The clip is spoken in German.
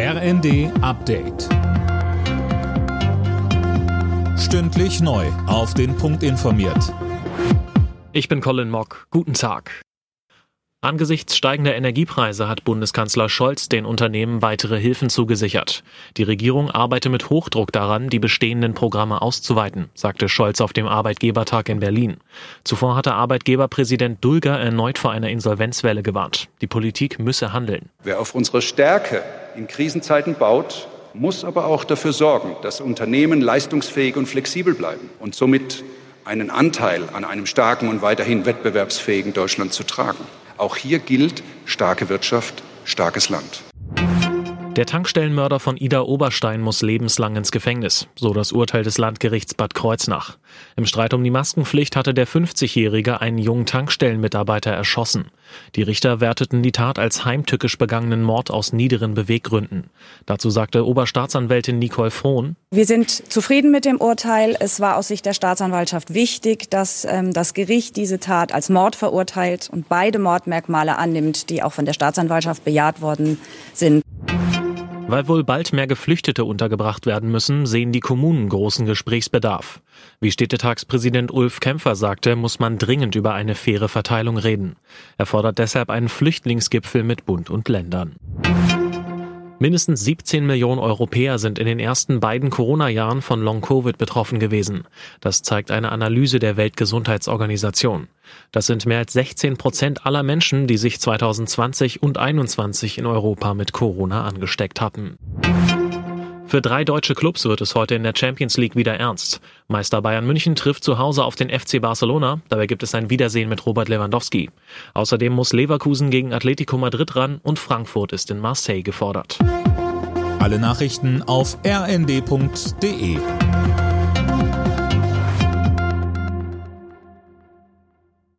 RND Update. Stündlich neu. Auf den Punkt informiert. Ich bin Colin Mock. Guten Tag. Angesichts steigender Energiepreise hat Bundeskanzler Scholz den Unternehmen weitere Hilfen zugesichert. Die Regierung arbeite mit Hochdruck daran, die bestehenden Programme auszuweiten, sagte Scholz auf dem Arbeitgebertag in Berlin. Zuvor hatte Arbeitgeberpräsident Dulger erneut vor einer Insolvenzwelle gewarnt. Die Politik müsse handeln. Wer auf unsere Stärke in Krisenzeiten baut, muss aber auch dafür sorgen, dass Unternehmen leistungsfähig und flexibel bleiben und somit einen Anteil an einem starken und weiterhin wettbewerbsfähigen Deutschland zu tragen. Auch hier gilt starke Wirtschaft, starkes Land. Der Tankstellenmörder von Ida Oberstein muss lebenslang ins Gefängnis, so das Urteil des Landgerichts Bad Kreuznach. Im Streit um die Maskenpflicht hatte der 50-Jährige einen jungen Tankstellenmitarbeiter erschossen. Die Richter werteten die Tat als heimtückisch begangenen Mord aus niederen Beweggründen. Dazu sagte Oberstaatsanwältin Nicole Frohn. Wir sind zufrieden mit dem Urteil. Es war aus Sicht der Staatsanwaltschaft wichtig, dass ähm, das Gericht diese Tat als Mord verurteilt und beide Mordmerkmale annimmt, die auch von der Staatsanwaltschaft bejaht worden sind. Weil wohl bald mehr Geflüchtete untergebracht werden müssen, sehen die Kommunen großen Gesprächsbedarf. Wie Städtetagspräsident Ulf Kämpfer sagte, muss man dringend über eine faire Verteilung reden. Er fordert deshalb einen Flüchtlingsgipfel mit Bund und Ländern. Mindestens 17 Millionen Europäer sind in den ersten beiden Corona-Jahren von Long-Covid betroffen gewesen. Das zeigt eine Analyse der Weltgesundheitsorganisation. Das sind mehr als 16 Prozent aller Menschen, die sich 2020 und 2021 in Europa mit Corona angesteckt hatten. Für drei deutsche Clubs wird es heute in der Champions League wieder ernst. Meister Bayern München trifft zu Hause auf den FC Barcelona. Dabei gibt es ein Wiedersehen mit Robert Lewandowski. Außerdem muss Leverkusen gegen Atletico Madrid ran und Frankfurt ist in Marseille gefordert. Alle Nachrichten auf rnd.de